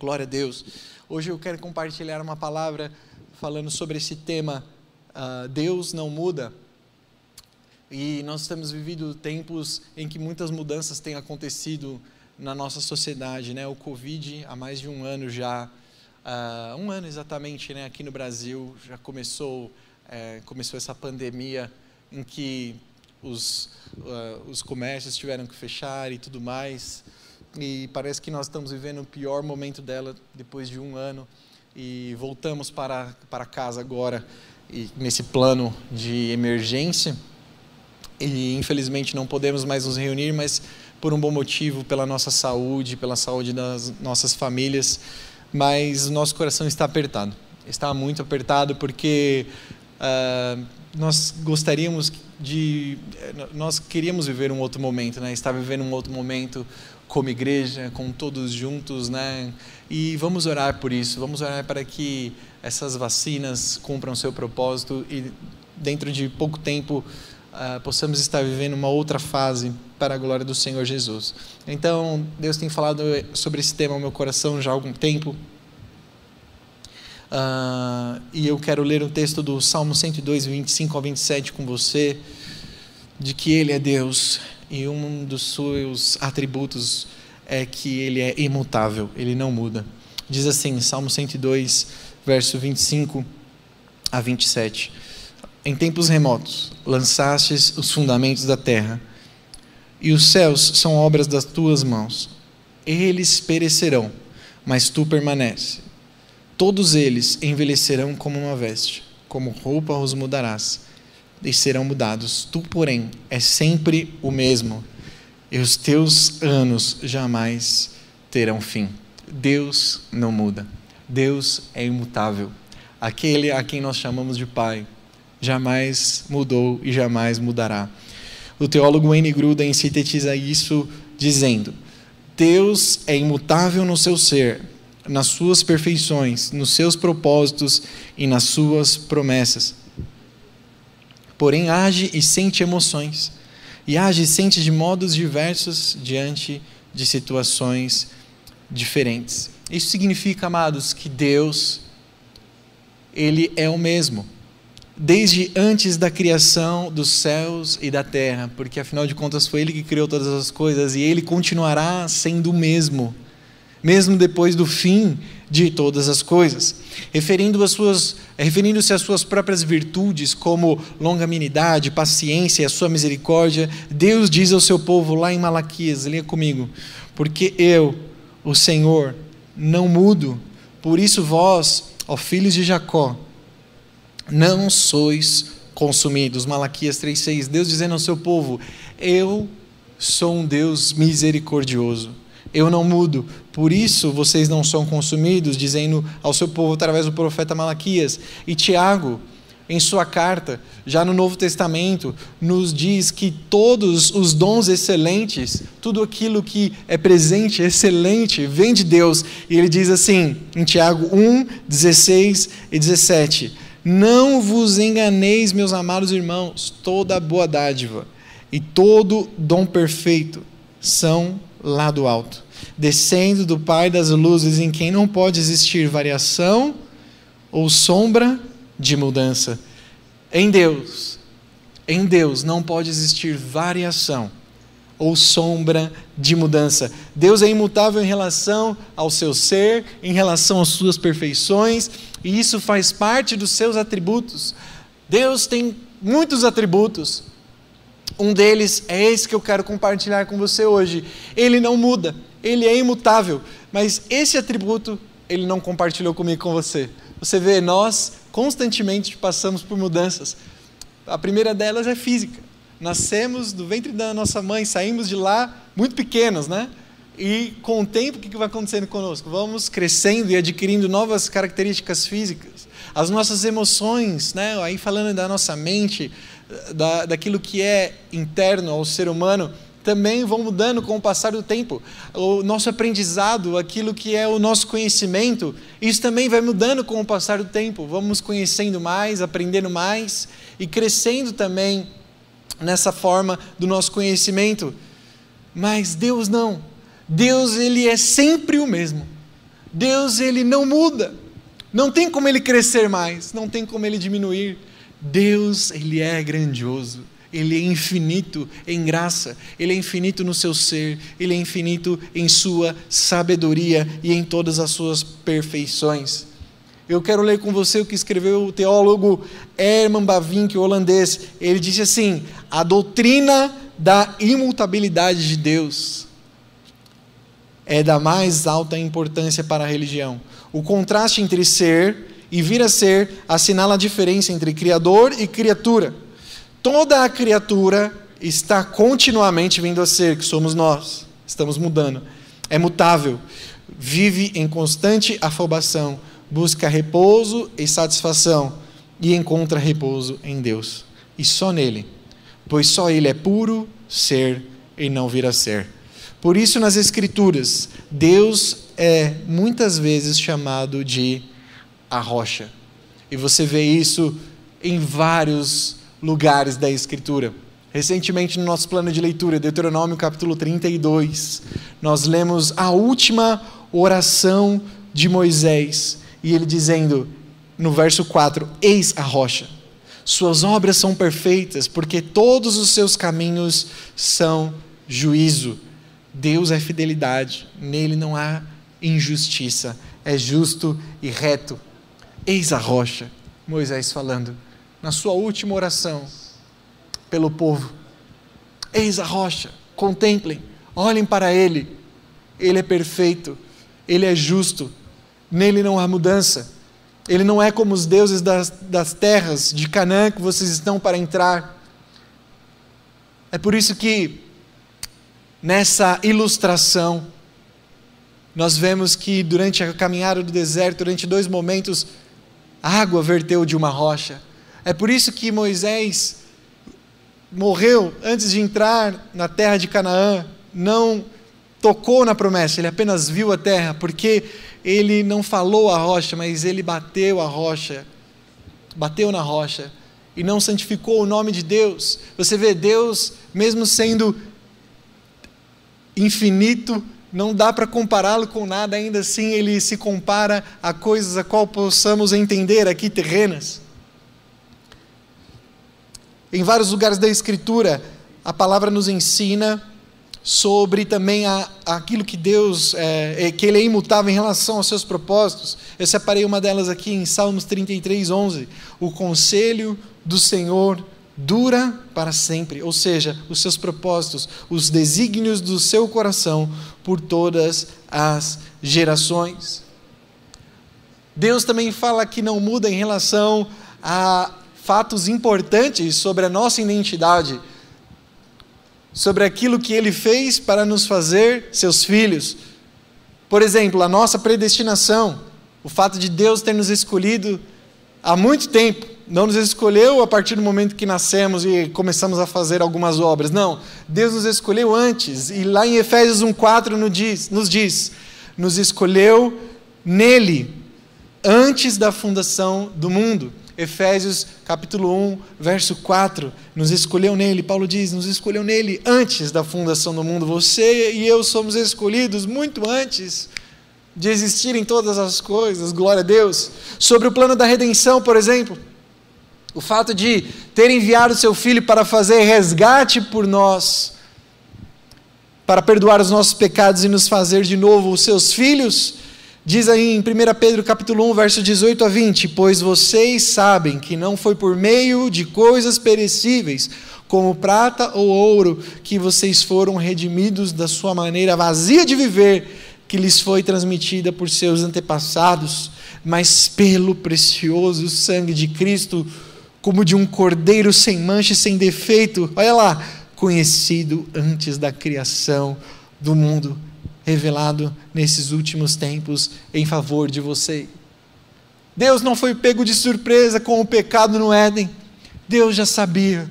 Glória a Deus. Hoje eu quero compartilhar uma palavra falando sobre esse tema, uh, Deus não muda. E nós temos vivido tempos em que muitas mudanças têm acontecido na nossa sociedade, né? O Covid há mais de um ano já, uh, um ano exatamente, né? Aqui no Brasil já começou é, começou essa pandemia em que os uh, os comércios tiveram que fechar e tudo mais e parece que nós estamos vivendo o pior momento dela depois de um ano. E voltamos para para casa agora e nesse plano de emergência. E infelizmente não podemos mais nos reunir, mas por um bom motivo, pela nossa saúde, pela saúde das nossas famílias, mas o nosso coração está apertado. Está muito apertado porque uh, nós gostaríamos de, nós queríamos viver um outro momento, né? Estar vivendo um outro momento como igreja, com todos juntos, né? E vamos orar por isso. Vamos orar para que essas vacinas cumpram seu propósito e dentro de pouco tempo uh, possamos estar vivendo uma outra fase para a glória do Senhor Jesus. Então, Deus tem falado sobre esse tema no meu coração já há algum tempo. Uh, e eu quero ler um texto do Salmo 102, 25 ao 27 com você, de que Ele é Deus e um dos seus atributos é que Ele é imutável, Ele não muda. Diz assim, Salmo 102, verso 25 a 27. Em tempos remotos, lançastes os fundamentos da terra, e os céus são obras das tuas mãos. Eles perecerão, mas tu permaneces. Todos eles envelhecerão como uma veste, como roupa os mudarás, e serão mudados. Tu, porém, és sempre o mesmo, e os teus anos jamais terão fim. Deus não muda. Deus é imutável. Aquele a quem nós chamamos de Pai jamais mudou e jamais mudará. O teólogo Wayne Gruden sintetiza isso dizendo: Deus é imutável no seu ser, nas suas perfeições, nos seus propósitos e nas suas promessas. Porém, age e sente emoções, e age e sente de modos diversos diante de situações diferentes. Isso significa, amados, que Deus, Ele é o mesmo desde antes da criação dos céus e da terra, porque afinal de contas foi Ele que criou todas as coisas e Ele continuará sendo o mesmo, mesmo depois do fim de todas as coisas. Referindo às suas, referindo-se às suas próprias virtudes, como longanimidade, paciência e a sua misericórdia, Deus diz ao seu povo lá em Malaquias, leia comigo, porque eu, o Senhor, não mudo, por isso vós, ó filhos de Jacó, não sois consumidos. Malaquias 3,6. Deus dizendo ao seu povo: Eu sou um Deus misericordioso. Eu não mudo, por isso vocês não são consumidos, dizendo ao seu povo através do profeta Malaquias. E Tiago, em sua carta, já no Novo Testamento, nos diz que todos os dons excelentes, tudo aquilo que é presente, excelente, vem de Deus. E ele diz assim, em Tiago 1, 16 e 17: não vos enganeis, meus amados irmãos, toda boa dádiva e todo dom perfeito são lá do alto, descendo do Pai das luzes, em quem não pode existir variação ou sombra de mudança. Em Deus, em Deus não pode existir variação ou sombra de mudança. Deus é imutável em relação ao seu ser, em relação às suas perfeições, e isso faz parte dos seus atributos. Deus tem muitos atributos. Um deles é esse que eu quero compartilhar com você hoje. Ele não muda, ele é imutável, mas esse atributo ele não compartilhou comigo com você. Você vê, nós constantemente passamos por mudanças. A primeira delas é física nascemos do ventre da nossa mãe, saímos de lá muito pequenos, né? E com o tempo, o que vai acontecendo conosco? Vamos crescendo e adquirindo novas características físicas. As nossas emoções, né? aí falando da nossa mente, da, daquilo que é interno ao ser humano, também vão mudando com o passar do tempo. O nosso aprendizado, aquilo que é o nosso conhecimento, isso também vai mudando com o passar do tempo. Vamos conhecendo mais, aprendendo mais e crescendo também nessa forma do nosso conhecimento. Mas Deus não. Deus ele é sempre o mesmo. Deus ele não muda. Não tem como ele crescer mais, não tem como ele diminuir. Deus ele é grandioso. Ele é infinito em graça, ele é infinito no seu ser, ele é infinito em sua sabedoria e em todas as suas perfeições. Eu quero ler com você o que escreveu o teólogo Herman Bavinck, holandês. Ele disse assim: a doutrina da imutabilidade de Deus é da mais alta importância para a religião. O contraste entre ser e vir a ser assinala a diferença entre criador e criatura. Toda a criatura está continuamente vindo a ser, que somos nós. Estamos mudando. É mutável. Vive em constante afobação, busca repouso e satisfação e encontra repouso em Deus. E só nele, pois só ele é puro ser e não vir a ser. Por isso, nas Escrituras, Deus é muitas vezes chamado de a rocha. E você vê isso em vários lugares da Escritura. Recentemente, no nosso plano de leitura, Deuteronômio capítulo 32, nós lemos a última oração de Moisés, e ele dizendo, no verso 4: Eis a rocha, suas obras são perfeitas, porque todos os seus caminhos são juízo. Deus é fidelidade, nele não há injustiça, é justo e reto. Eis a rocha, Moisés falando, na sua última oração pelo povo. Eis a rocha, contemplem, olhem para ele, ele é perfeito, ele é justo, nele não há mudança. Ele não é como os deuses das, das terras de Canaã que vocês estão para entrar. É por isso que Nessa ilustração, nós vemos que durante a caminhada do deserto, durante dois momentos, água verteu de uma rocha. É por isso que Moisés morreu antes de entrar na terra de Canaã, não tocou na promessa, ele apenas viu a terra, porque ele não falou a rocha, mas ele bateu a rocha, bateu na rocha e não santificou o nome de Deus. Você vê Deus, mesmo sendo infinito, não dá para compará-lo com nada, ainda assim ele se compara a coisas a qual possamos entender aqui terrenas. Em vários lugares da Escritura, a palavra nos ensina sobre também a, aquilo que Deus, é, é, que Ele é imutável em relação aos seus propósitos. Eu separei uma delas aqui em Salmos 33, 11. O conselho do Senhor dura para sempre, ou seja, os seus propósitos, os desígnios do seu coração por todas as gerações. Deus também fala que não muda em relação a fatos importantes sobre a nossa identidade, sobre aquilo que ele fez para nos fazer seus filhos. Por exemplo, a nossa predestinação, o fato de Deus ter nos escolhido há muito tempo não nos escolheu a partir do momento que nascemos e começamos a fazer algumas obras. Não, Deus nos escolheu antes. E lá em Efésios 1,4 nos diz, nos diz: nos escolheu nele, antes da fundação do mundo. Efésios capítulo 1, verso 4, nos escolheu nele, Paulo diz, nos escolheu nele antes da fundação do mundo. Você e eu somos escolhidos muito antes de existirem todas as coisas, glória a Deus. Sobre o plano da redenção, por exemplo, o fato de ter enviado seu filho para fazer resgate por nós, para perdoar os nossos pecados e nos fazer de novo os seus filhos, diz aí em 1 Pedro capítulo 1, verso 18 a 20, pois vocês sabem que não foi por meio de coisas perecíveis, como prata ou ouro, que vocês foram redimidos da sua maneira vazia de viver, que lhes foi transmitida por seus antepassados, mas pelo precioso sangue de Cristo, como de um cordeiro sem mancha e sem defeito. Olha lá, conhecido antes da criação do mundo. Revelado nesses últimos tempos em favor de você. Deus não foi pego de surpresa com o pecado no Éden. Deus já sabia,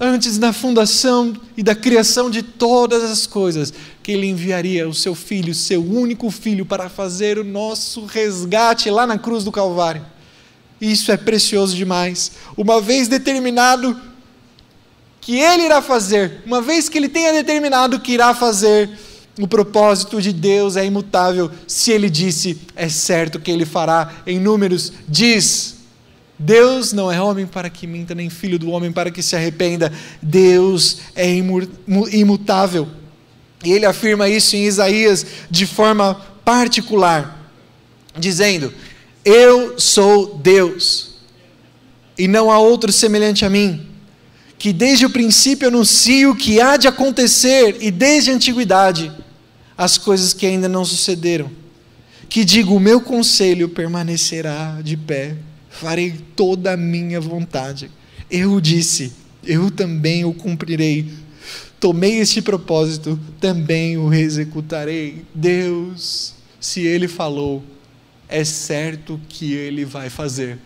antes da fundação e da criação de todas as coisas, que Ele enviaria o seu filho, seu único filho, para fazer o nosso resgate lá na cruz do Calvário. Isso é precioso demais. Uma vez determinado que Ele irá fazer, uma vez que Ele tenha determinado que irá fazer, o propósito de Deus é imutável. Se Ele disse, é certo que Ele fará. Em Números, diz: Deus não é homem para que minta, nem filho do homem para que se arrependa. Deus é imutável. E ele afirma isso em Isaías de forma particular, dizendo: Eu sou Deus, e não há outro semelhante a mim que desde o princípio anuncio o que há de acontecer e desde a antiguidade as coisas que ainda não sucederam. Que digo: o meu conselho permanecerá de pé, farei toda a minha vontade. Eu disse, eu também o cumprirei. Tomei este propósito, também o executarei. Deus, se Ele falou, é certo que Ele vai fazer.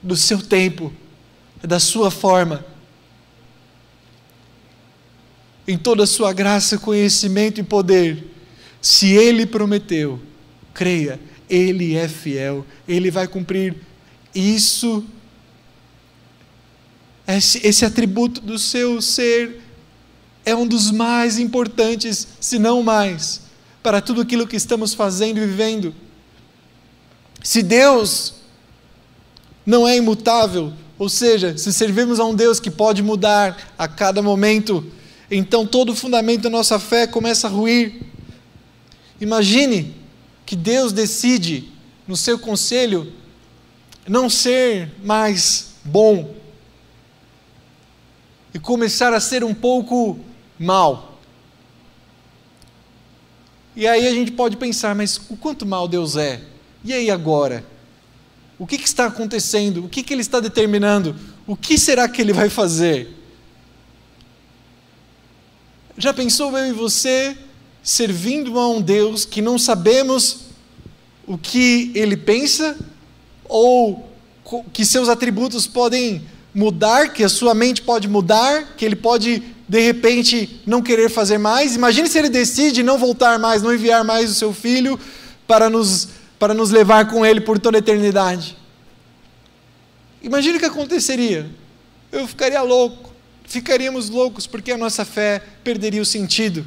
Do seu tempo, é da sua forma, em toda a sua graça, conhecimento e poder. Se Ele prometeu, creia, Ele é fiel, Ele vai cumprir isso. Esse, esse atributo do seu ser é um dos mais importantes, se não mais, para tudo aquilo que estamos fazendo e vivendo. Se Deus não é imutável, ou seja, se servimos a um Deus que pode mudar a cada momento, então todo o fundamento da nossa fé começa a ruir. Imagine que Deus decide, no seu conselho, não ser mais bom e começar a ser um pouco mal. E aí a gente pode pensar, mas o quanto mal Deus é? E aí agora? O que, que está acontecendo? O que, que Ele está determinando? O que será que Ele vai fazer? Já pensou eu e você servindo a um Deus que não sabemos o que Ele pensa? Ou que seus atributos podem mudar, que a sua mente pode mudar, que Ele pode de repente não querer fazer mais? Imagine se Ele decide não voltar mais, não enviar mais o seu filho para nos para nos levar com Ele por toda a eternidade. Imagine o que aconteceria. Eu ficaria louco, ficaríamos loucos, porque a nossa fé perderia o sentido.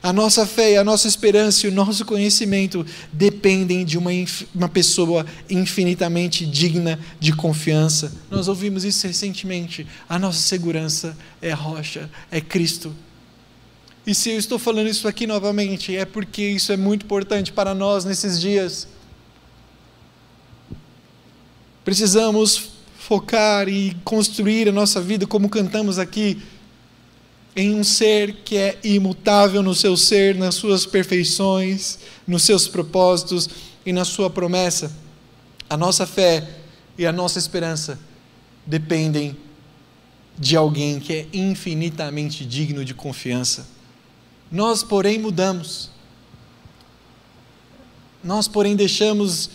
A nossa fé, a nossa esperança e o nosso conhecimento dependem de uma, uma pessoa infinitamente digna de confiança. Nós ouvimos isso recentemente. A nossa segurança é rocha, é Cristo. E se eu estou falando isso aqui novamente, é porque isso é muito importante para nós nesses dias. Precisamos focar e construir a nossa vida, como cantamos aqui, em um ser que é imutável no seu ser, nas suas perfeições, nos seus propósitos e na sua promessa. A nossa fé e a nossa esperança dependem de alguém que é infinitamente digno de confiança. Nós, porém, mudamos. Nós, porém, deixamos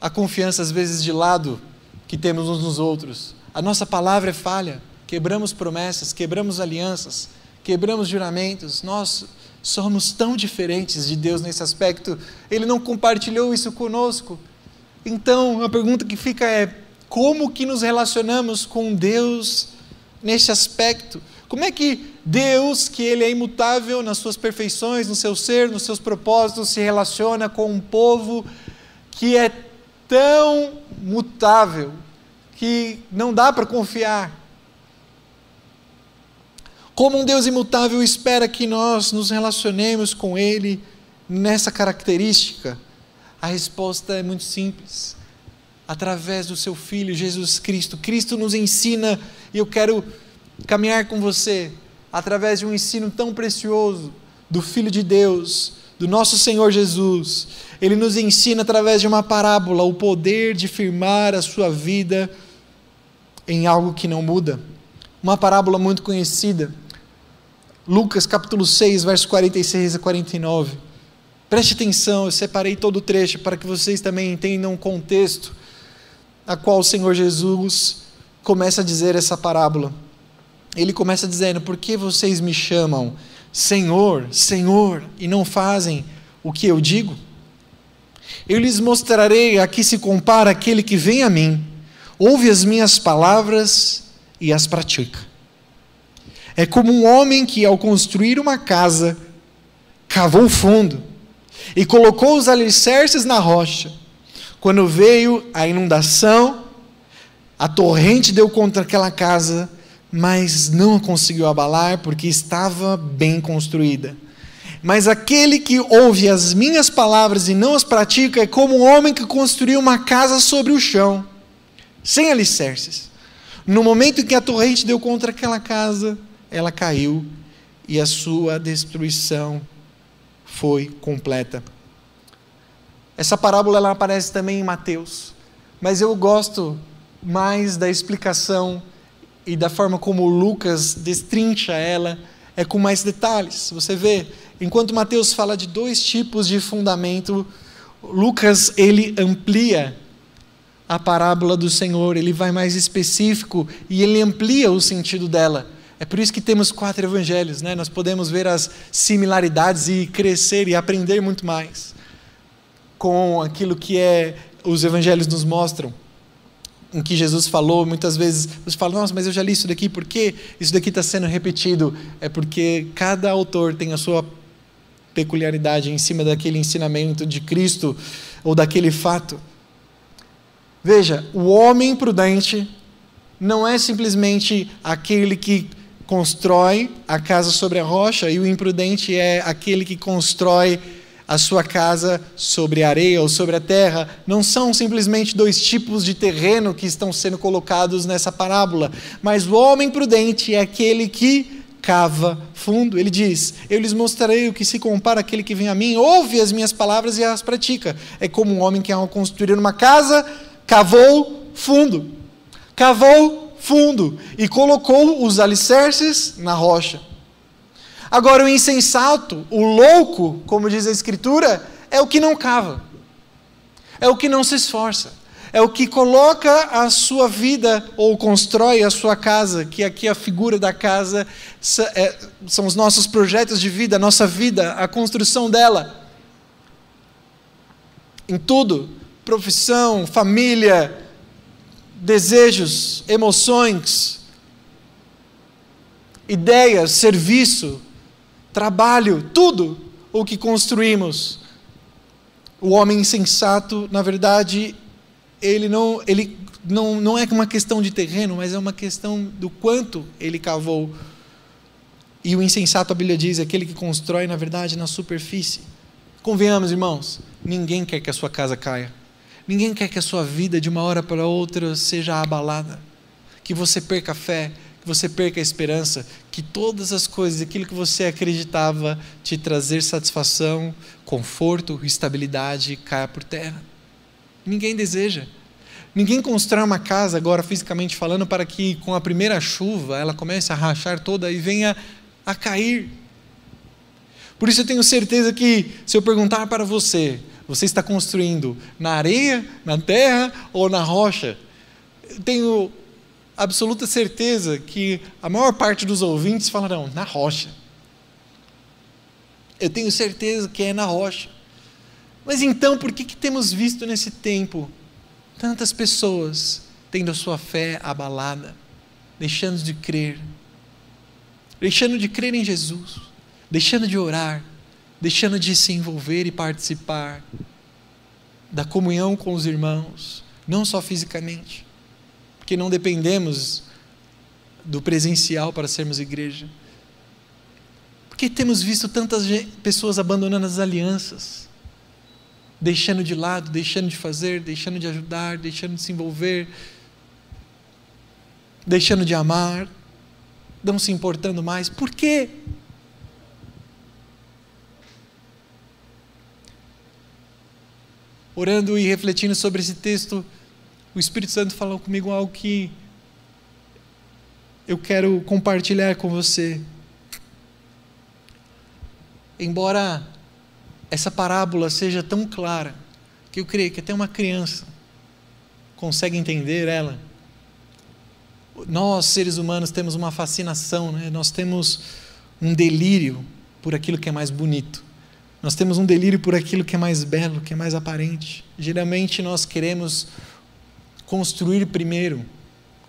a confiança às vezes de lado que temos uns nos outros. A nossa palavra é falha, quebramos promessas, quebramos alianças, quebramos juramentos. Nós somos tão diferentes de Deus nesse aspecto. Ele não compartilhou isso conosco. Então, a pergunta que fica é: como que nos relacionamos com Deus nesse aspecto? Como é que Deus, que Ele é imutável nas suas perfeições, no seu ser, nos seus propósitos, se relaciona com um povo que é tão mutável que não dá para confiar? Como um Deus imutável espera que nós nos relacionemos com Ele nessa característica? A resposta é muito simples. Através do seu Filho Jesus Cristo. Cristo nos ensina, e eu quero caminhar com você através de um ensino tão precioso do Filho de Deus, do nosso Senhor Jesus. Ele nos ensina através de uma parábola o poder de firmar a sua vida em algo que não muda. Uma parábola muito conhecida. Lucas capítulo 6, versos 46 a 49. Preste atenção, eu separei todo o trecho para que vocês também entendam o contexto a qual o Senhor Jesus começa a dizer essa parábola. Ele começa dizendo: Por que vocês me chamam Senhor, Senhor, e não fazem o que eu digo? Eu lhes mostrarei a que se compara aquele que vem a mim, ouve as minhas palavras e as pratica. É como um homem que, ao construir uma casa, cavou fundo e colocou os alicerces na rocha. Quando veio a inundação, a torrente deu contra aquela casa, mas não a conseguiu abalar porque estava bem construída. Mas aquele que ouve as minhas palavras e não as pratica é como um homem que construiu uma casa sobre o chão, sem alicerces. No momento em que a torrente deu contra aquela casa, ela caiu e a sua destruição foi completa. Essa parábola ela aparece também em Mateus, mas eu gosto mais da explicação e da forma como Lucas destrincha ela, é com mais detalhes. Você vê, enquanto Mateus fala de dois tipos de fundamento, Lucas ele amplia a parábola do Senhor, ele vai mais específico e ele amplia o sentido dela. É por isso que temos quatro evangelhos, né? Nós podemos ver as similaridades e crescer e aprender muito mais com aquilo que é os evangelhos nos mostram. Em que Jesus falou, muitas vezes você fala, nossa, mas eu já li isso daqui, por que isso daqui está sendo repetido? É porque cada autor tem a sua peculiaridade em cima daquele ensinamento de Cristo ou daquele fato. Veja, o homem prudente não é simplesmente aquele que constrói a casa sobre a rocha, e o imprudente é aquele que constrói a sua casa sobre a areia ou sobre a terra. Não são simplesmente dois tipos de terreno que estão sendo colocados nessa parábola, mas o homem prudente é aquele que cava fundo. Ele diz: Eu lhes mostrarei o que se compara àquele que vem a mim, ouve as minhas palavras e as pratica. É como um homem que, ao construir uma casa, cavou fundo. Cavou fundo e colocou os alicerces na rocha. Agora, o insensato, o louco, como diz a Escritura, é o que não cava, é o que não se esforça, é o que coloca a sua vida ou constrói a sua casa, que aqui a figura da casa é, são os nossos projetos de vida, a nossa vida, a construção dela. Em tudo, profissão, família, desejos, emoções, ideias, serviço, trabalho, tudo o que construímos. O homem insensato, na verdade, ele não, ele não, não é uma questão de terreno, mas é uma questão do quanto ele cavou. E o insensato, a Bíblia diz, é aquele que constrói, na verdade, na superfície. Convenhamos, irmãos, ninguém quer que a sua casa caia. Ninguém quer que a sua vida de uma hora para outra seja abalada, que você perca a fé, você perca a esperança, que todas as coisas, aquilo que você acreditava te trazer satisfação, conforto, estabilidade, caia por terra. Ninguém deseja. Ninguém constrói uma casa, agora fisicamente falando, para que com a primeira chuva ela comece a rachar toda e venha a cair. Por isso eu tenho certeza que, se eu perguntar para você, você está construindo na areia, na terra ou na rocha? Eu tenho absoluta certeza que a maior parte dos ouvintes falarão na rocha. Eu tenho certeza que é na rocha. Mas então, por que, que temos visto nesse tempo tantas pessoas tendo a sua fé abalada, deixando de crer, deixando de crer em Jesus, deixando de orar, deixando de se envolver e participar da comunhão com os irmãos, não só fisicamente, porque não dependemos do presencial para sermos igreja. Porque temos visto tantas pessoas abandonando as alianças, deixando de lado, deixando de fazer, deixando de ajudar, deixando de se envolver, deixando de amar, não se importando mais. Por quê? orando e refletindo sobre esse texto, o Espírito Santo falou comigo algo que eu quero compartilhar com você. embora essa parábola seja tão clara, que eu creio que até uma criança consegue entender ela. Nós, seres humanos, temos uma fascinação, né? nós temos um delírio por aquilo que é mais bonito. Nós temos um delírio por aquilo que é mais belo, que é mais aparente. Geralmente nós queremos construir primeiro,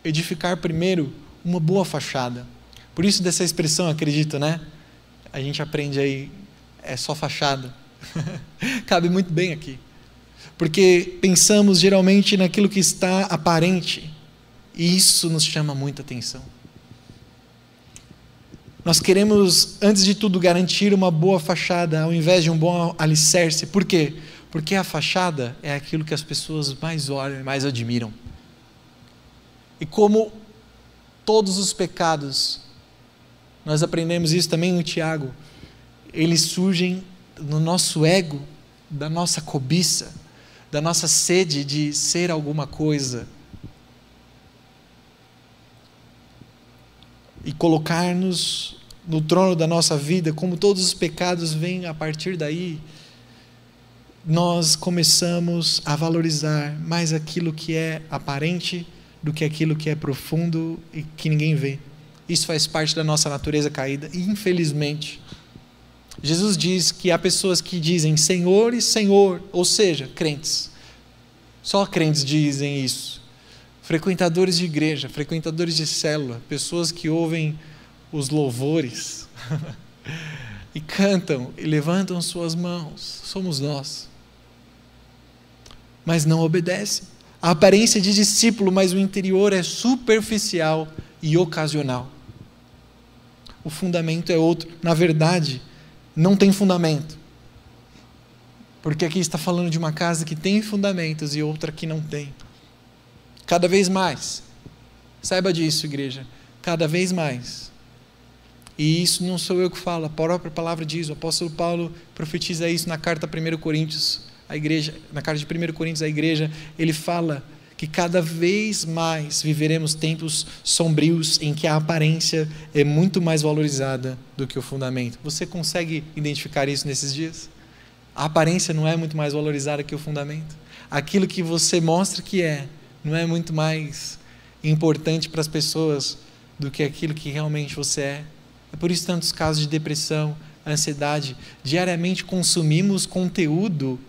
edificar primeiro uma boa fachada. Por isso dessa expressão, acredito, né? A gente aprende aí, é só fachada. Cabe muito bem aqui. Porque pensamos geralmente naquilo que está aparente, e isso nos chama muita atenção. Nós queremos, antes de tudo, garantir uma boa fachada ao invés de um bom alicerce. Por quê? Porque a fachada é aquilo que as pessoas mais olham e mais admiram. E como todos os pecados, nós aprendemos isso também no Tiago, eles surgem no nosso ego, da nossa cobiça, da nossa sede de ser alguma coisa. E colocar-nos no trono da nossa vida, como todos os pecados vêm a partir daí, nós começamos a valorizar mais aquilo que é aparente do que aquilo que é profundo e que ninguém vê. Isso faz parte da nossa natureza caída, infelizmente, Jesus diz que há pessoas que dizem Senhor e Senhor, ou seja, crentes. Só crentes dizem isso. Frequentadores de igreja, frequentadores de célula, pessoas que ouvem os louvores e cantam e levantam suas mãos, somos nós. Mas não obedecem. A aparência de discípulo, mas o interior é superficial e ocasional. O fundamento é outro. Na verdade, não tem fundamento. Porque aqui está falando de uma casa que tem fundamentos e outra que não tem. Cada vez mais. Saiba disso, igreja. Cada vez mais. E isso não sou eu que falo, a própria palavra diz, o apóstolo Paulo profetiza isso na carta 1 Coríntios, a igreja, na carta de 1 Coríntios à igreja, ele fala que cada vez mais viveremos tempos sombrios em que a aparência é muito mais valorizada do que o fundamento. Você consegue identificar isso nesses dias? A aparência não é muito mais valorizada que o fundamento. Aquilo que você mostra que é, não é muito mais importante para as pessoas do que aquilo que realmente você é. É por isso tantos casos de depressão, ansiedade. Diariamente consumimos conteúdo.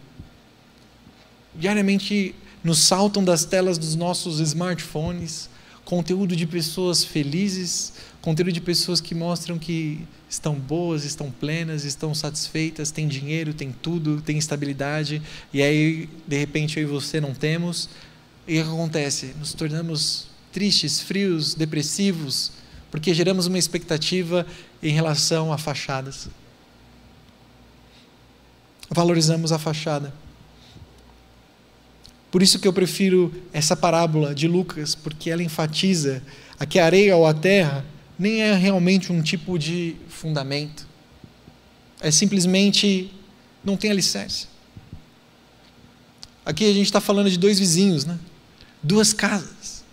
Diariamente nos saltam das telas dos nossos smartphones conteúdo de pessoas felizes, conteúdo de pessoas que mostram que estão boas, estão plenas, estão satisfeitas, têm dinheiro, têm tudo, têm estabilidade, e aí, de repente, eu e você não temos. E o que acontece? Nos tornamos tristes, frios, depressivos, porque geramos uma expectativa em relação a fachadas. Valorizamos a fachada. Por isso que eu prefiro essa parábola de Lucas, porque ela enfatiza a que a areia ou a terra nem é realmente um tipo de fundamento. É simplesmente não tem alicerce. Aqui a gente está falando de dois vizinhos, né? duas casas.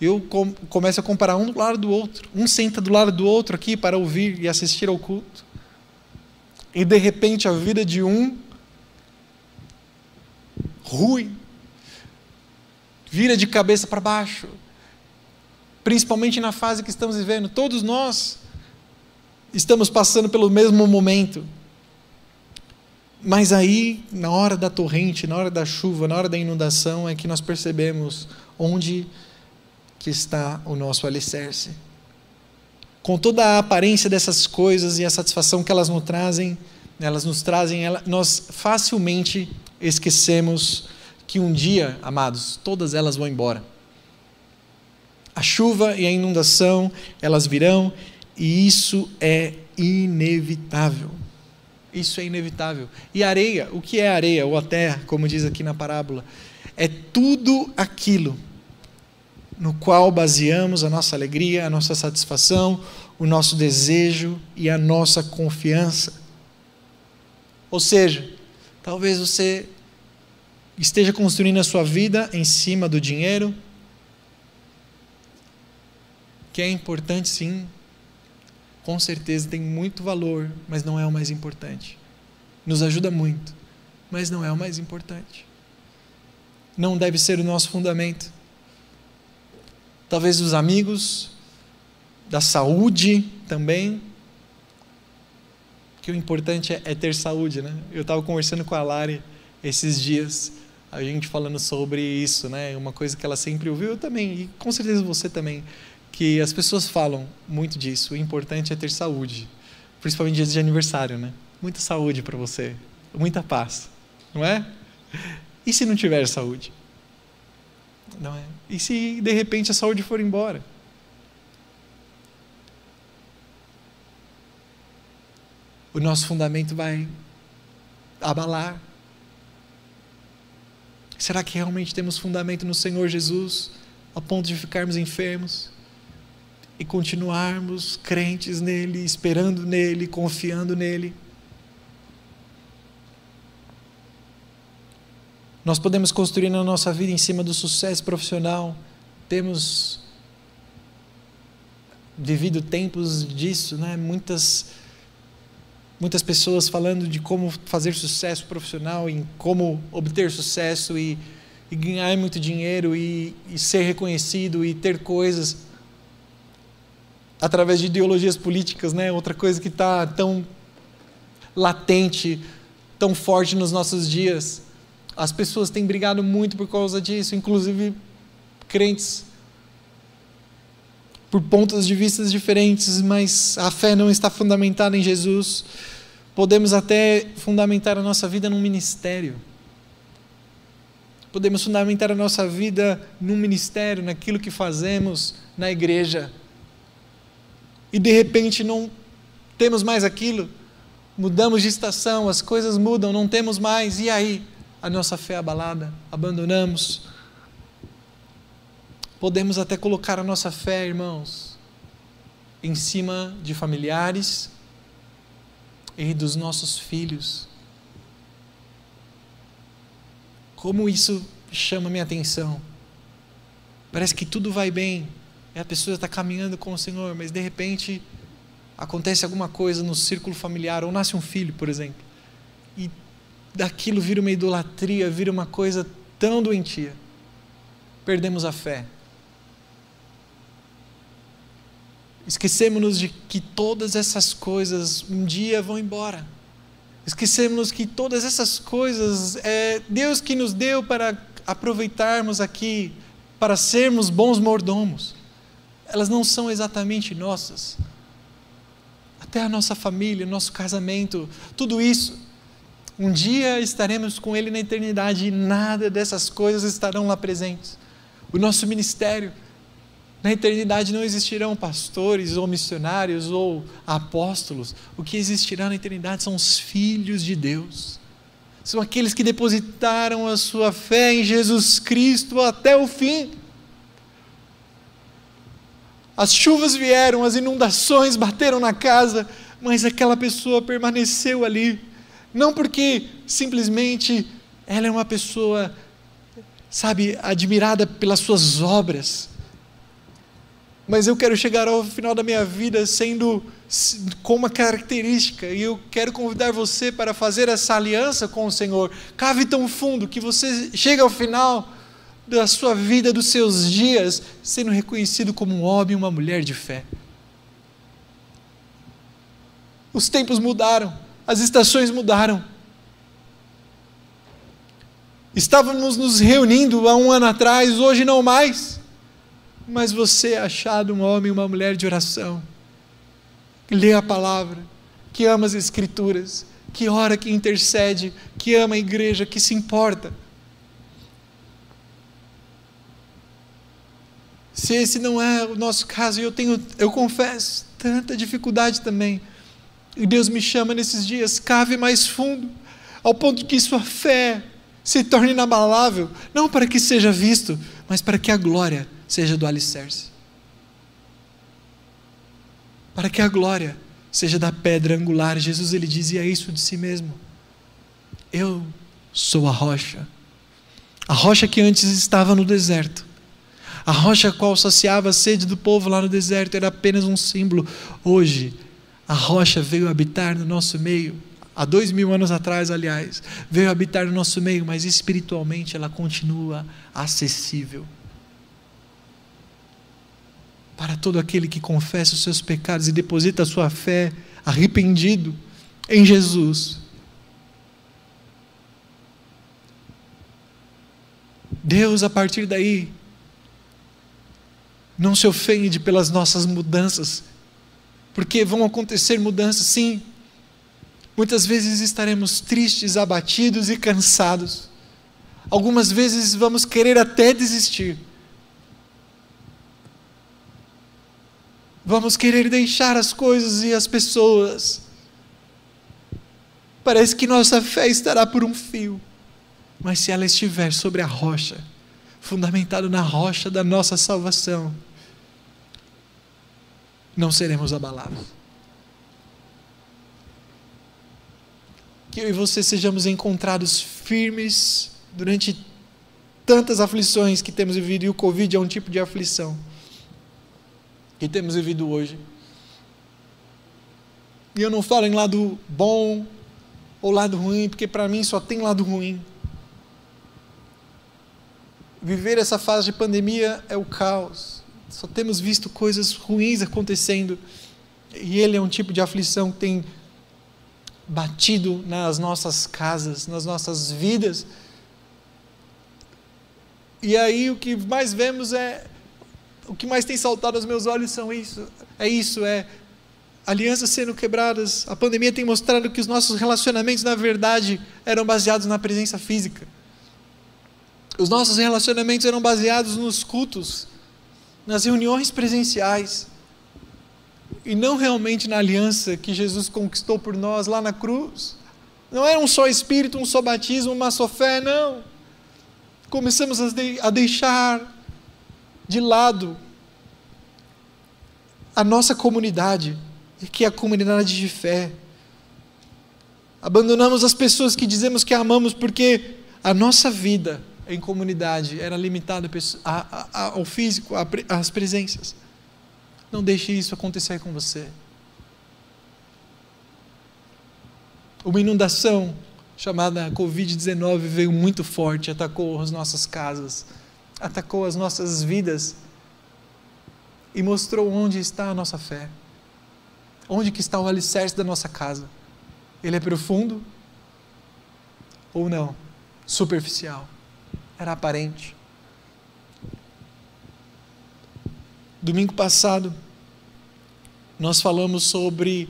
Eu começo a comparar um do lado do outro. Um senta do lado do outro aqui para ouvir e assistir ao culto. E de repente a vida de um ruim vira de cabeça para baixo, principalmente na fase que estamos vivendo. Todos nós estamos passando pelo mesmo momento. Mas aí, na hora da torrente, na hora da chuva, na hora da inundação, é que nós percebemos onde que está o nosso alicerce. Com toda a aparência dessas coisas e a satisfação que elas nos trazem, elas nos trazem, nós facilmente esquecemos que um dia, amados, todas elas vão embora. A chuva e a inundação, elas virão, e isso é inevitável. Isso é inevitável. E areia, o que é areia ou a terra, como diz aqui na parábola? É tudo aquilo no qual baseamos a nossa alegria, a nossa satisfação, o nosso desejo e a nossa confiança. Ou seja, talvez você esteja construindo a sua vida em cima do dinheiro, que é importante sim, com certeza tem muito valor, mas não é o mais importante. Nos ajuda muito, mas não é o mais importante. Não deve ser o nosso fundamento. Talvez os amigos, da saúde também, que o importante é, é ter saúde, né? Eu estava conversando com a Lari esses dias, a gente falando sobre isso, né? Uma coisa que ela sempre ouviu, eu também, e com certeza você também, que as pessoas falam muito disso. O importante é ter saúde, principalmente dias de aniversário, né? Muita saúde para você, muita paz, não é? E se não tiver saúde? Não é? E se de repente a saúde for embora? O nosso fundamento vai abalar. Será que realmente temos fundamento no Senhor Jesus, a ponto de ficarmos enfermos e continuarmos crentes nele, esperando nele, confiando nele? Nós podemos construir na nossa vida em cima do sucesso profissional, temos vivido tempos disso, né? Muitas muitas pessoas falando de como fazer sucesso profissional, em como obter sucesso e, e ganhar muito dinheiro e, e ser reconhecido e ter coisas através de ideologias políticas, né? Outra coisa que está tão latente, tão forte nos nossos dias. As pessoas têm brigado muito por causa disso, inclusive crentes, por pontos de vista diferentes, mas a fé não está fundamentada em Jesus. Podemos até fundamentar a nossa vida num ministério. Podemos fundamentar a nossa vida num ministério, naquilo que fazemos na igreja. E de repente não temos mais aquilo, mudamos de estação, as coisas mudam, não temos mais, e aí? A nossa fé é abalada, abandonamos. Podemos até colocar a nossa fé, irmãos, em cima de familiares, e dos nossos filhos. Como isso chama minha atenção. Parece que tudo vai bem, e a pessoa está caminhando com o Senhor, mas de repente acontece alguma coisa no círculo familiar, ou nasce um filho, por exemplo, e daquilo vira uma idolatria, vira uma coisa tão doentia. Perdemos a fé. Esquecemos-nos de que todas essas coisas um dia vão embora. Esquecemos que todas essas coisas é Deus que nos deu para aproveitarmos aqui, para sermos bons mordomos. Elas não são exatamente nossas. Até a nossa família, o nosso casamento, tudo isso. Um dia estaremos com Ele na eternidade e nada dessas coisas estarão lá presentes. O nosso ministério, na eternidade não existirão pastores ou missionários ou apóstolos. O que existirá na eternidade são os filhos de Deus. São aqueles que depositaram a sua fé em Jesus Cristo até o fim. As chuvas vieram, as inundações bateram na casa, mas aquela pessoa permaneceu ali. Não porque simplesmente ela é uma pessoa, sabe, admirada pelas suas obras mas eu quero chegar ao final da minha vida sendo com uma característica, e eu quero convidar você para fazer essa aliança com o Senhor. Cave tão fundo que você chegue ao final da sua vida, dos seus dias, sendo reconhecido como um homem e uma mulher de fé. Os tempos mudaram, as estações mudaram. Estávamos nos reunindo há um ano atrás, hoje não mais mas você é achado um homem uma mulher de oração, que lê a palavra, que ama as Escrituras, que ora, que intercede, que ama a igreja, que se importa. Se esse não é o nosso caso, eu tenho, eu confesso, tanta dificuldade também. E Deus me chama nesses dias, cave mais fundo, ao ponto que sua fé se torne inabalável, não para que seja visto, mas para que a glória seja do alicerce. Para que a glória seja da pedra angular. Jesus ele dizia isso de si mesmo. Eu sou a rocha. A rocha que antes estava no deserto. A rocha a qual saciava a sede do povo lá no deserto era apenas um símbolo. Hoje A rocha veio habitar no nosso meio, há dois mil anos atrás, aliás, veio habitar no nosso meio, mas espiritualmente ela continua acessível. Para todo aquele que confessa os seus pecados e deposita a sua fé arrependido em Jesus. Deus, a partir daí, não se ofende pelas nossas mudanças, porque vão acontecer mudanças, sim. Muitas vezes estaremos tristes, abatidos e cansados. Algumas vezes vamos querer até desistir. Vamos querer deixar as coisas e as pessoas. Parece que nossa fé estará por um fio, mas se ela estiver sobre a rocha, fundamentado na rocha da nossa salvação, não seremos abalados. Que eu e você sejamos encontrados firmes durante tantas aflições que temos vivido, e o Covid é um tipo de aflição que temos vivido hoje. E eu não falo em lado bom ou lado ruim, porque para mim só tem lado ruim. Viver essa fase de pandemia é o caos. Só temos visto coisas ruins acontecendo. E ele é um tipo de aflição que tem batido nas nossas casas, nas nossas vidas. E aí o que mais vemos é o que mais tem saltado aos meus olhos são isso, é isso, é alianças sendo quebradas. A pandemia tem mostrado que os nossos relacionamentos, na verdade, eram baseados na presença física. Os nossos relacionamentos eram baseados nos cultos, nas reuniões presenciais, e não realmente na aliança que Jesus conquistou por nós lá na cruz. Não era um só espírito, um só batismo, uma só fé, não. Começamos a deixar de lado a nossa comunidade, que é a comunidade de fé. Abandonamos as pessoas que dizemos que amamos porque a nossa vida em comunidade era limitada ao físico, às presenças. Não deixe isso acontecer com você. Uma inundação chamada Covid-19 veio muito forte, atacou as nossas casas atacou as nossas vidas e mostrou onde está a nossa fé. Onde que está o alicerce da nossa casa? Ele é profundo ou não? Superficial. Era aparente. Domingo passado, nós falamos sobre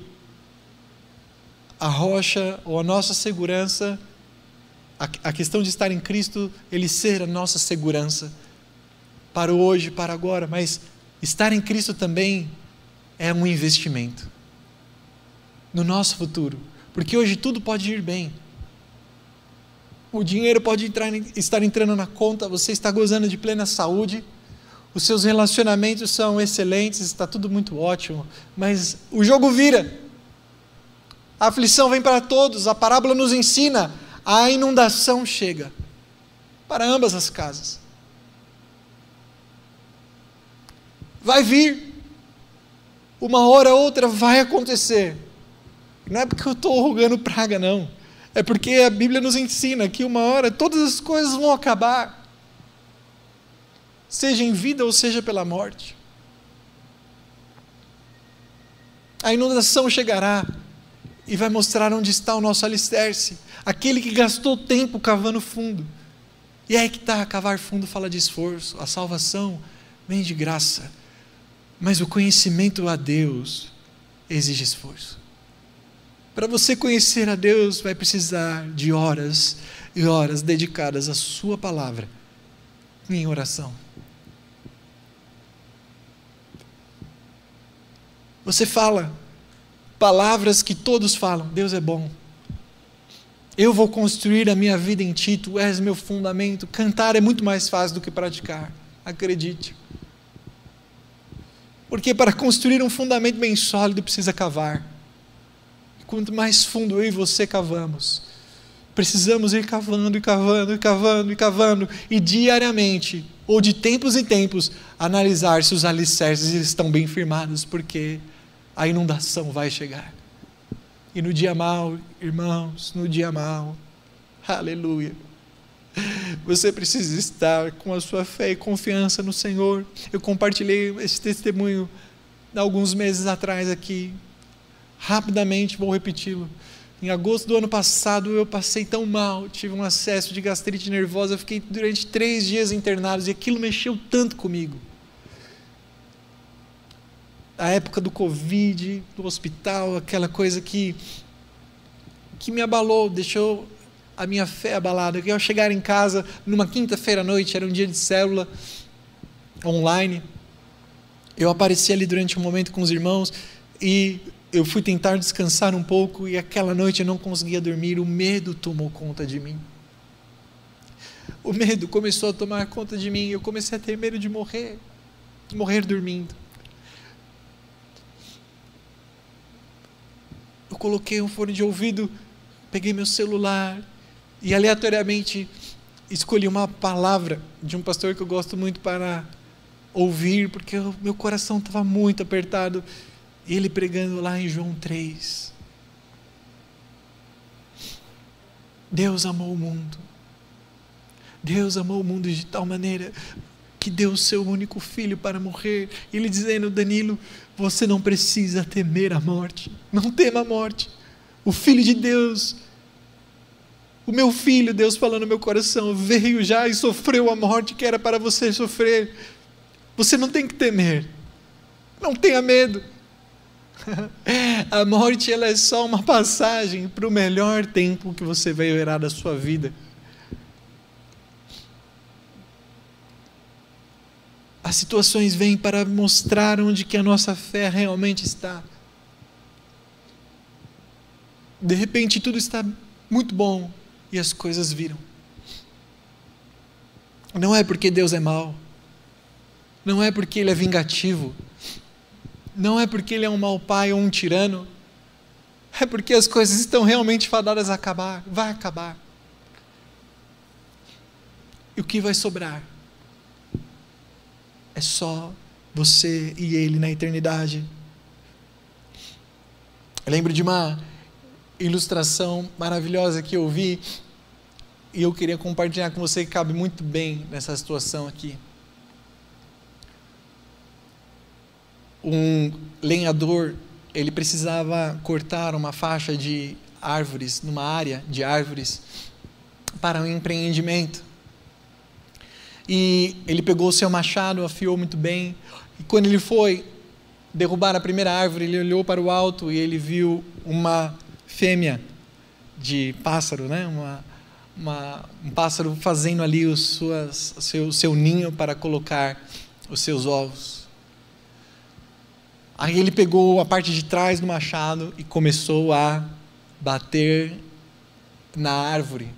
a rocha ou a nossa segurança a, questão de estar em Cristo, Ele ser a nossa segurança para o hoje, para agora, mas estar em Cristo também é um investimento no nosso futuro, porque hoje tudo pode ir bem. O dinheiro pode entrar, estar entrando na conta, você está gozando de plena saúde, os seus relacionamentos são excelentes, está tudo muito ótimo, mas o jogo vira. A aflição vem para todos, a parábola nos ensina a inundação chega para ambas as casas. Vai vir, uma hora ou outra vai acontecer. Não é porque eu estou rogando praga, não. É porque a Bíblia nos ensina que uma hora todas as coisas vão acabar, seja em vida ou seja pela morte. A inundação chegará e vai mostrar onde está o nosso alicerce aquele que gastou tempo cavando fundo. E é que está, cavar fundo fala de esforço, a salvação vem de graça, mas o conhecimento a Deus exige esforço. Para você conhecer a Deus, vai precisar de horas e horas dedicadas à Sua palavra em oração. Você fala palavras que todos falam: Deus é bom, eu vou construir a minha vida em ti, tu és meu fundamento. Cantar é muito mais fácil do que praticar, acredite. Porque para construir um fundamento bem sólido precisa cavar. Quanto mais fundo eu e você cavamos, precisamos ir cavando e cavando e cavando e cavando e diariamente, ou de tempos em tempos, analisar se os alicerces estão bem firmados, porque a inundação vai chegar. E no dia mal, irmãos, no dia mal, aleluia. Você precisa estar com a sua fé e confiança no Senhor. Eu compartilhei esse testemunho alguns meses atrás aqui. Rapidamente vou repeti-lo. Em agosto do ano passado eu passei tão mal, tive um acesso de gastrite nervosa, fiquei durante três dias internado e aquilo mexeu tanto comigo a época do Covid, do hospital, aquela coisa que, que me abalou, deixou a minha fé abalada. Eu chegar em casa numa quinta-feira à noite, era um dia de célula online. Eu apareci ali durante um momento com os irmãos e eu fui tentar descansar um pouco e aquela noite eu não conseguia dormir, o medo tomou conta de mim. O medo começou a tomar conta de mim eu comecei a ter medo de morrer, morrer dormindo. Eu coloquei um fone de ouvido, peguei meu celular e aleatoriamente escolhi uma palavra de um pastor que eu gosto muito para ouvir, porque o meu coração estava muito apertado. Ele pregando lá em João 3. Deus amou o mundo. Deus amou o mundo de tal maneira que deu o seu único filho para morrer. Ele dizendo, Danilo, você não precisa temer a morte. Não tema a morte. O Filho de Deus, o meu filho, Deus falando no meu coração, veio já e sofreu a morte que era para você sofrer. Você não tem que temer. Não tenha medo. a morte ela é só uma passagem para o melhor tempo que você vai ver da sua vida. As situações vêm para mostrar onde que a nossa fé realmente está. De repente tudo está muito bom e as coisas viram. Não é porque Deus é mau. Não é porque Ele é vingativo. Não é porque Ele é um mau pai ou um tirano. É porque as coisas estão realmente fadadas a acabar. Vai acabar. E o que vai sobrar? É só você e Ele na eternidade. Eu lembro de uma ilustração maravilhosa que eu vi e eu queria compartilhar com você que cabe muito bem nessa situação aqui. Um lenhador, ele precisava cortar uma faixa de árvores, numa área de árvores, para um empreendimento. E ele pegou o seu machado, afiou muito bem. E quando ele foi derrubar a primeira árvore, ele olhou para o alto e ele viu uma fêmea de pássaro, né? Uma, uma, um pássaro fazendo ali o suas, seu, seu ninho para colocar os seus ovos. Aí ele pegou a parte de trás do machado e começou a bater na árvore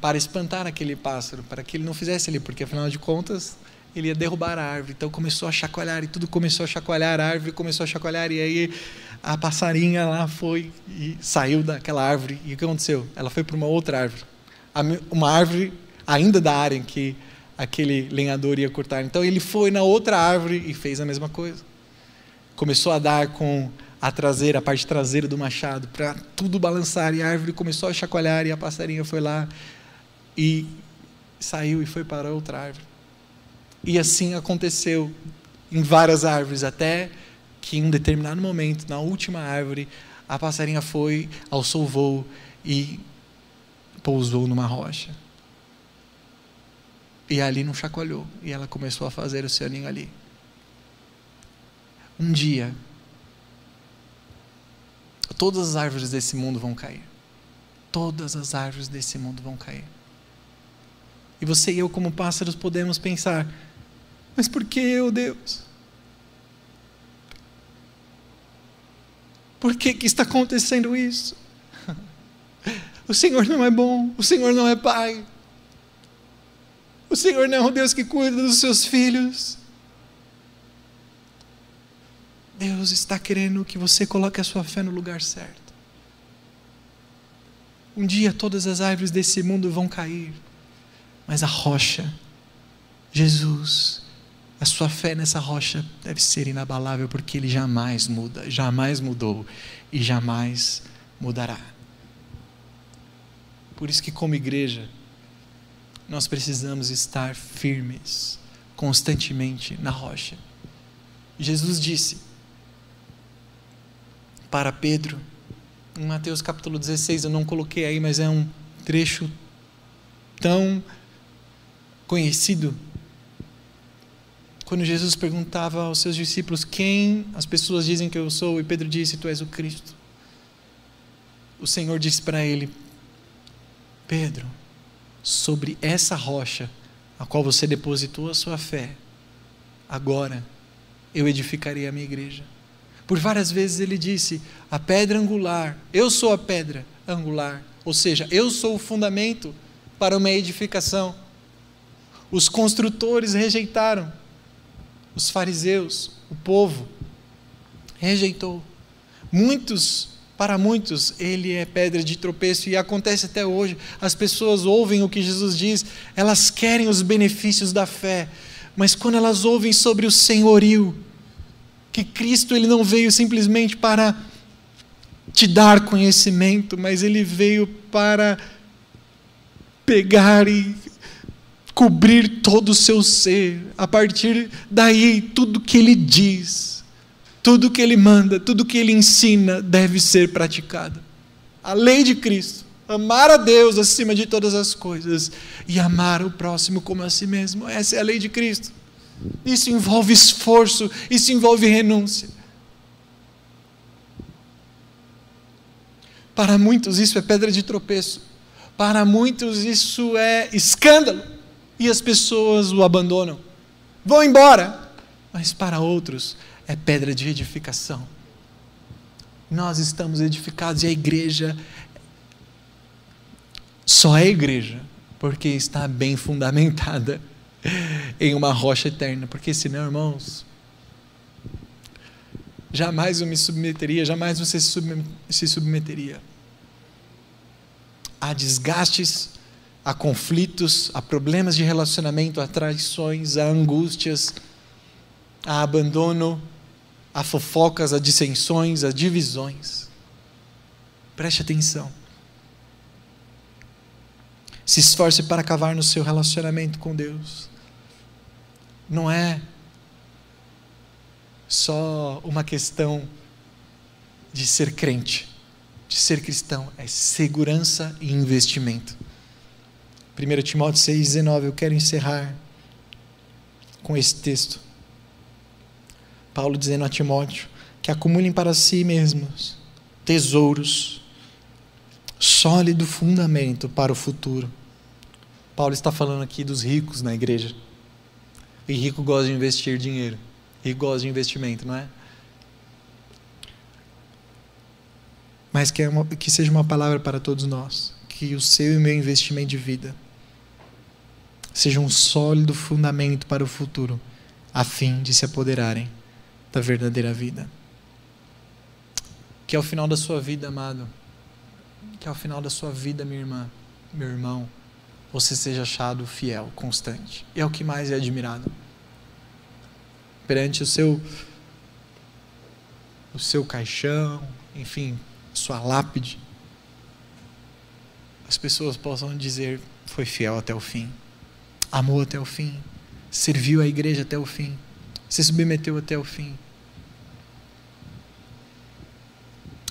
para espantar aquele pássaro, para que ele não fizesse ali, porque afinal de contas ele ia derrubar a árvore. Então começou a chacoalhar e tudo começou a chacoalhar, a árvore começou a chacoalhar e aí a passarinha lá foi e saiu daquela árvore. E o que aconteceu? Ela foi para uma outra árvore, uma árvore ainda da área em que aquele lenhador ia cortar. Então ele foi na outra árvore e fez a mesma coisa. Começou a dar com a traseira, a parte traseira do machado, para tudo balançar e a árvore começou a chacoalhar e a passarinha foi lá e saiu e foi para outra árvore. E assim aconteceu em várias árvores, até que em um determinado momento, na última árvore, a passarinha foi, alçou o voo e pousou numa rocha. E ali não chacoalhou, e ela começou a fazer o seu ninho ali. Um dia, todas as árvores desse mundo vão cair. Todas as árvores desse mundo vão cair. E você e eu, como pássaros, podemos pensar: mas por que eu, Deus? Por que, que está acontecendo isso? O Senhor não é bom, o Senhor não é Pai, o Senhor não é o Deus que cuida dos seus filhos. Deus está querendo que você coloque a sua fé no lugar certo. Um dia todas as árvores desse mundo vão cair mas a rocha, Jesus, a sua fé nessa rocha deve ser inabalável, porque ele jamais muda, jamais mudou e jamais mudará. Por isso que, como igreja, nós precisamos estar firmes, constantemente na rocha. Jesus disse para Pedro, em Mateus capítulo 16, eu não coloquei aí, mas é um trecho tão conhecido. Quando Jesus perguntava aos seus discípulos quem as pessoas dizem que eu sou, e Pedro disse: Tu és o Cristo. O Senhor disse para ele: Pedro, sobre essa rocha a qual você depositou a sua fé, agora eu edificarei a minha igreja. Por várias vezes ele disse: a pedra angular, eu sou a pedra angular, ou seja, eu sou o fundamento para uma edificação. Os construtores rejeitaram, os fariseus, o povo rejeitou. Muitos para muitos, ele é pedra de tropeço e acontece até hoje. As pessoas ouvem o que Jesus diz, elas querem os benefícios da fé, mas quando elas ouvem sobre o senhorio, que Cristo ele não veio simplesmente para te dar conhecimento, mas ele veio para pegar e cobrir todo o seu ser. A partir daí, tudo que ele diz tudo que ele manda, tudo que ele ensina deve ser praticado. A lei de Cristo, amar a Deus acima de todas as coisas e amar o próximo como a si mesmo. Essa é a lei de Cristo. Isso envolve esforço, isso envolve renúncia. Para muitos isso é pedra de tropeço. Para muitos isso é escândalo. E as pessoas o abandonam. Vão embora. Mas para outros é pedra de edificação. Nós estamos edificados e a igreja só é igreja porque está bem fundamentada em uma rocha eterna. Porque senão, irmãos, jamais eu me submeteria, jamais você se submeteria a desgastes, a conflitos, a problemas de relacionamento, a traições, a angústias, a abandono, a fofocas, a dissensões, a divisões. Preste atenção. Se esforce para cavar no seu relacionamento com Deus. Não é só uma questão de ser crente, de ser cristão, é segurança e investimento. 1 Timóteo 6,19, eu quero encerrar com esse texto. Paulo dizendo a Timóteo que acumulem para si mesmos tesouros, sólido fundamento para o futuro. Paulo está falando aqui dos ricos na igreja. E rico gosta de investir dinheiro. Rico gosta de investimento, não é? Mas que, é uma, que seja uma palavra para todos nós. Que o seu e o meu investimento de vida seja um sólido fundamento para o futuro, a fim de se apoderarem da verdadeira vida. Que ao final da sua vida, amado, que ao final da sua vida, minha irmã, meu irmão, você seja achado fiel, constante. É o que mais é admirado. Perante o seu o seu caixão, enfim, sua lápide, as pessoas possam dizer: foi fiel até o fim, amou até o fim, serviu a igreja até o fim, se submeteu até o fim.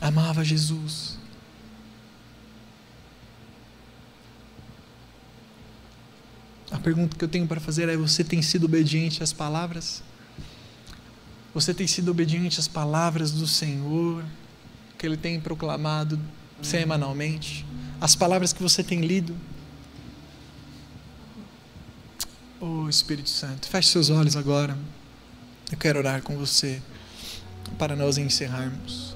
amava Jesus. A pergunta que eu tenho para fazer é: você tem sido obediente às palavras? Você tem sido obediente às palavras do Senhor que Ele tem proclamado semanalmente? As palavras que você tem lido? Oh Espírito Santo, feche seus olhos agora. Eu quero orar com você para nós encerrarmos.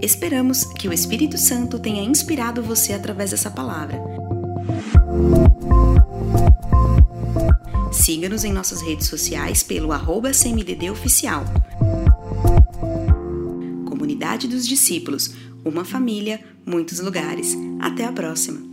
Esperamos que o Espírito Santo tenha inspirado você através dessa palavra. Siga-nos em nossas redes sociais pelo arroba CMDD Oficial. Comunidade dos Discípulos, uma família, muitos lugares. Até a próxima!